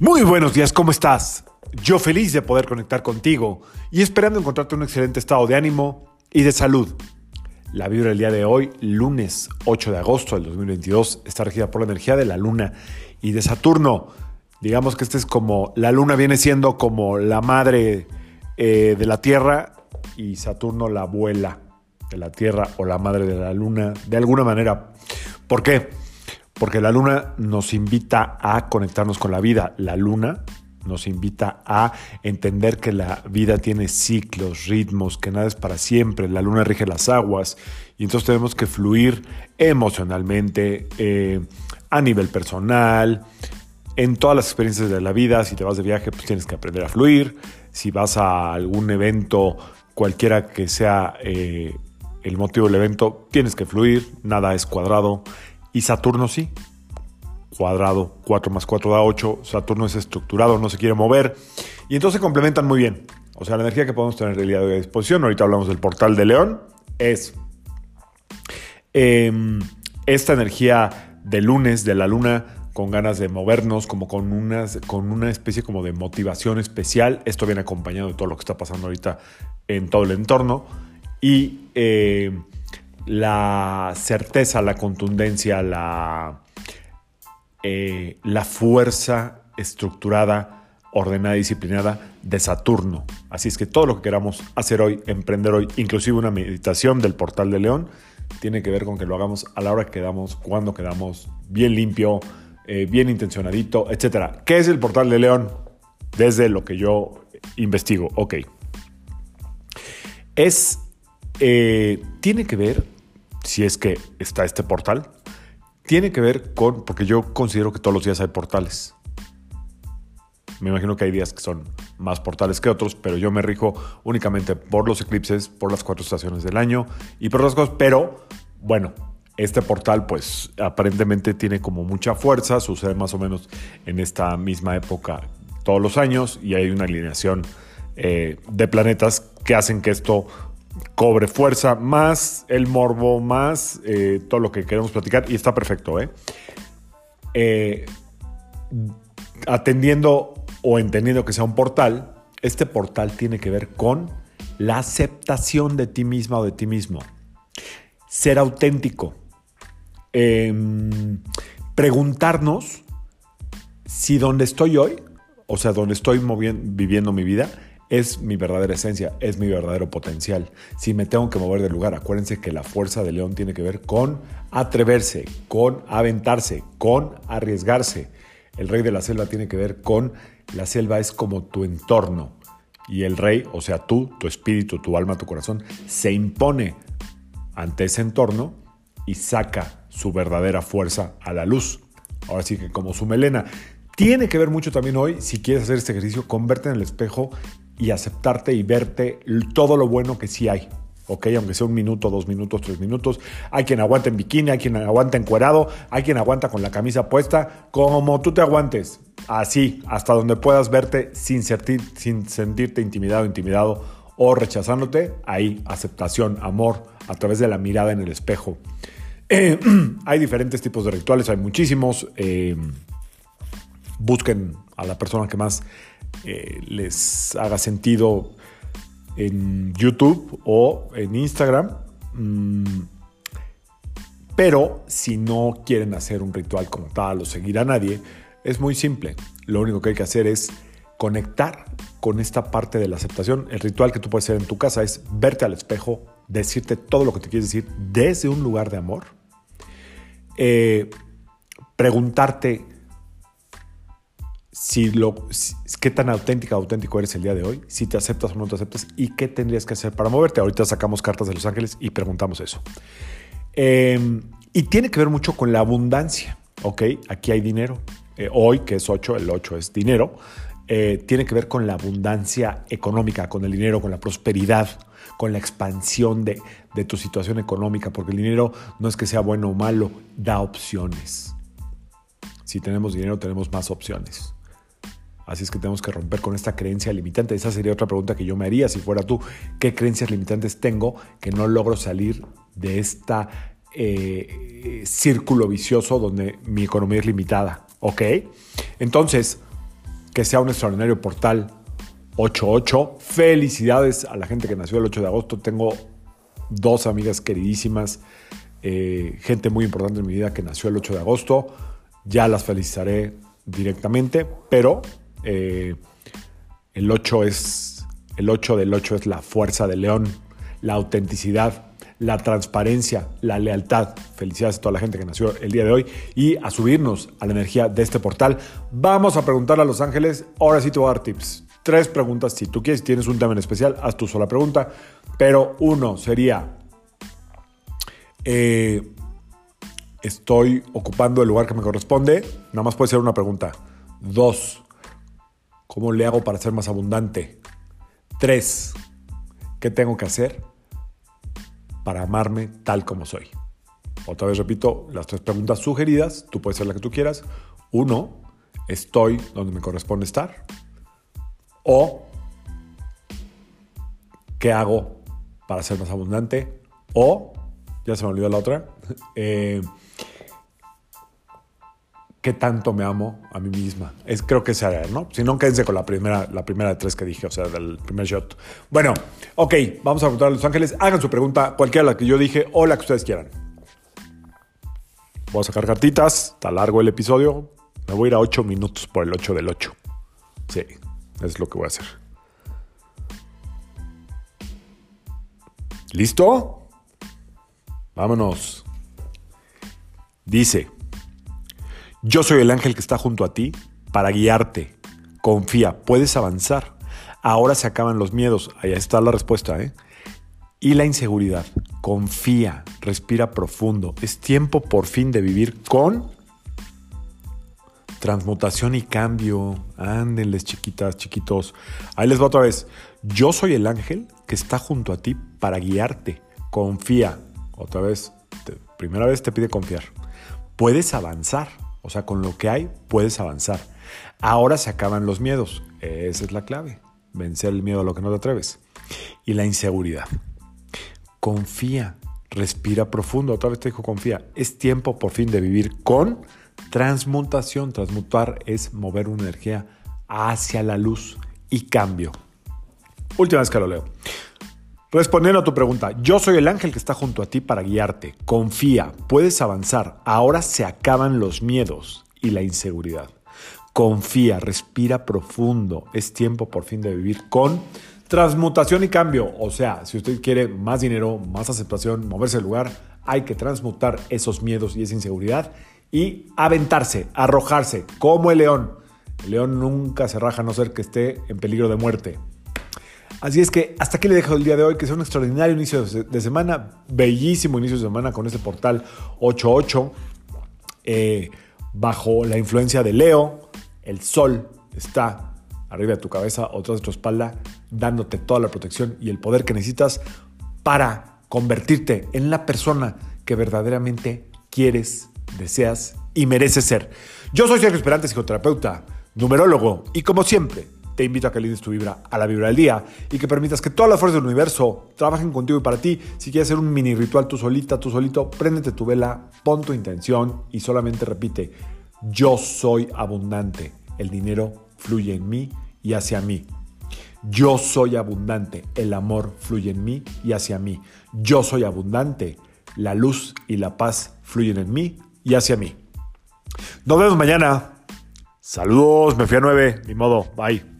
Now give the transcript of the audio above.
Muy buenos días, ¿cómo estás? Yo feliz de poder conectar contigo y esperando encontrarte un excelente estado de ánimo y de salud. La vibra del día de hoy, lunes 8 de agosto del 2022, está regida por la energía de la luna y de Saturno. Digamos que este es como, la luna viene siendo como la madre eh, de la Tierra y Saturno la abuela de la Tierra o la madre de la luna, de alguna manera. ¿Por qué? Porque la luna nos invita a conectarnos con la vida. La luna nos invita a entender que la vida tiene ciclos, ritmos, que nada es para siempre. La luna rige las aguas y entonces tenemos que fluir emocionalmente, eh, a nivel personal, en todas las experiencias de la vida. Si te vas de viaje, pues tienes que aprender a fluir. Si vas a algún evento, cualquiera que sea eh, el motivo del evento, tienes que fluir. Nada es cuadrado. Y Saturno sí. Cuadrado, 4 más 4 da 8. Saturno es estructurado, no se quiere mover. Y entonces se complementan muy bien. O sea, la energía que podemos tener el día de a disposición, ahorita hablamos del portal de León, es em, esta energía de lunes, de la luna, con ganas de movernos, como con, unas, con una especie como de motivación especial. Esto viene acompañado de todo lo que está pasando ahorita en todo el entorno. Y eh, la certeza, la contundencia, la, eh, la fuerza estructurada, ordenada disciplinada de Saturno. Así es que todo lo que queramos hacer hoy, emprender hoy, inclusive una meditación del portal de León, tiene que ver con que lo hagamos a la hora que quedamos, cuando quedamos, bien limpio, eh, bien intencionadito, etc. ¿Qué es el portal de León? Desde lo que yo investigo. Ok. Es eh, tiene que ver, si es que está este portal, tiene que ver con, porque yo considero que todos los días hay portales. Me imagino que hay días que son más portales que otros, pero yo me rijo únicamente por los eclipses, por las cuatro estaciones del año y por otras cosas. Pero bueno, este portal pues aparentemente tiene como mucha fuerza, sucede más o menos en esta misma época todos los años y hay una alineación eh, de planetas que hacen que esto cobre fuerza, más el morbo, más eh, todo lo que queremos platicar, y está perfecto, ¿eh? ¿eh? Atendiendo o entendiendo que sea un portal, este portal tiene que ver con la aceptación de ti misma o de ti mismo. Ser auténtico. Em, preguntarnos si donde estoy hoy, o sea, donde estoy viviendo mi vida, es mi verdadera esencia, es mi verdadero potencial. Si me tengo que mover del lugar, acuérdense que la fuerza de león tiene que ver con atreverse, con aventarse, con arriesgarse. El rey de la selva tiene que ver con la selva es como tu entorno y el rey, o sea, tú, tu espíritu, tu alma, tu corazón, se impone ante ese entorno y saca su verdadera fuerza a la luz. Ahora sí que como su melena. Tiene que ver mucho también hoy, si quieres hacer este ejercicio, converte en el espejo y aceptarte y verte todo lo bueno que sí hay. ¿ok? Aunque sea un minuto, dos minutos, tres minutos. Hay quien aguanta en bikini, hay quien aguanta encuerado, hay quien aguanta con la camisa puesta, como tú te aguantes. Así, hasta donde puedas verte sin, sin sentirte intimidado, intimidado o rechazándote. Ahí, aceptación, amor, a través de la mirada en el espejo. Hay diferentes tipos de rituales, hay muchísimos. Eh, busquen a la persona que más eh, les haga sentido en YouTube o en Instagram. Mm, pero si no quieren hacer un ritual como tal o seguir a nadie, es muy simple. Lo único que hay que hacer es conectar con esta parte de la aceptación. El ritual que tú puedes hacer en tu casa es verte al espejo, decirte todo lo que te quieres decir desde un lugar de amor, eh, preguntarte si lo, qué tan auténtica auténtico eres el día de hoy, si te aceptas o no te aceptas y qué tendrías que hacer para moverte. Ahorita sacamos cartas de Los Ángeles y preguntamos eso. Em, y tiene que ver mucho con la abundancia, ¿ok? Aquí hay dinero. Eh, hoy, que es 8, el 8 es dinero, eh, tiene que ver con la abundancia económica, con el dinero, con la prosperidad, con la expansión de tu situación económica, porque el dinero no es que sea bueno o malo, da opciones. Si tenemos dinero, tenemos más opciones. Así es que tenemos que romper con esta creencia limitante. Esa sería otra pregunta que yo me haría si fuera tú. ¿Qué creencias limitantes tengo que no logro salir de este círculo vicioso donde mi economía es limitada? ¿Ok? Entonces, que sea un extraordinario portal 88. Felicidades a la gente que nació el 8 de agosto. Tengo dos amigas queridísimas, eh, gente muy importante en mi vida que nació el 8 de agosto. Ya las felicitaré directamente, pero eh, el 8 es el 8 del 8 es la fuerza del león, la autenticidad, la transparencia, la lealtad. Felicidades a toda la gente que nació el día de hoy y a subirnos a la energía de este portal. Vamos a preguntarle a Los Ángeles. Ahora sí te voy a dar tips. Tres preguntas. Si tú quieres, tienes un tema en especial, haz tu sola pregunta. Pero uno sería, eh, estoy ocupando el lugar que me corresponde. Nada más puede ser una pregunta. Dos, ¿cómo le hago para ser más abundante? Tres, ¿qué tengo que hacer para amarme tal como soy? Otra vez repito las tres preguntas sugeridas. Tú puedes ser la que tú quieras. Uno, estoy donde me corresponde estar. O, ¿qué hago para ser más abundante? O, ya se me olvidó la otra, eh, ¿qué tanto me amo a mí misma? Es, creo que esa ¿no? Si no, quédense con la primera, la primera de tres que dije, o sea, del primer shot. Bueno, ok, vamos a preguntar a Los Ángeles. Hagan su pregunta, cualquiera la que yo dije o la que ustedes quieran. Voy a sacar cartitas, está largo el episodio. Me voy a ir a 8 minutos por el 8 del 8. Sí. Es lo que voy a hacer. ¿Listo? Vámonos. Dice, yo soy el ángel que está junto a ti para guiarte. Confía, puedes avanzar. Ahora se acaban los miedos. Ahí está la respuesta, ¿eh? Y la inseguridad. Confía, respira profundo. Es tiempo por fin de vivir con transmutación y cambio. Ándenles, chiquitas, chiquitos. Ahí les va otra vez. Yo soy el ángel que está junto a ti para guiarte. Confía. Otra vez, primera vez te pide confiar. Puedes avanzar. O sea, con lo que hay, puedes avanzar. Ahora se acaban los miedos. Esa es la clave. Vencer el miedo a lo que no te atreves. Y la inseguridad. Confía. Respira profundo. Otra vez te dijo confía. Es tiempo por fin de vivir con Transmutación, transmutar es mover una energía hacia la luz y cambio. Última vez que lo leo. Respondiendo a tu pregunta, yo soy el ángel que está junto a ti para guiarte. Confía, puedes avanzar. Ahora se acaban los miedos y la inseguridad. Confía, respira profundo. Es tiempo por fin de vivir con transmutación y cambio. O sea, si usted quiere más dinero, más aceptación, moverse del lugar, hay que transmutar esos miedos y esa inseguridad y aventarse, arrojarse, como el león. El león nunca se raja a no ser que esté en peligro de muerte. Así es que hasta aquí le dejo el día de hoy, que sea un extraordinario inicio de semana, bellísimo inicio de semana con este portal 88, eh, bajo la influencia de Leo, el sol está arriba de tu cabeza o detrás de tu espalda, dándote toda la protección y el poder que necesitas para convertirte en la persona que verdaderamente quieres deseas y mereces ser. Yo soy Sergio Esperante, psicoterapeuta, numerólogo, y como siempre, te invito a que le tu vibra a la vibra del día y que permitas que todas las fuerzas del universo trabajen contigo y para ti. Si quieres hacer un mini ritual tú solita, tú solito, préndete tu vela, pon tu intención y solamente repite, yo soy abundante, el dinero fluye en mí y hacia mí. Yo soy abundante, el amor fluye en mí y hacia mí. Yo soy abundante, la luz y la paz fluyen en mí y hacia mí. Nos vemos mañana. Saludos, me fui a 9, ni modo, bye.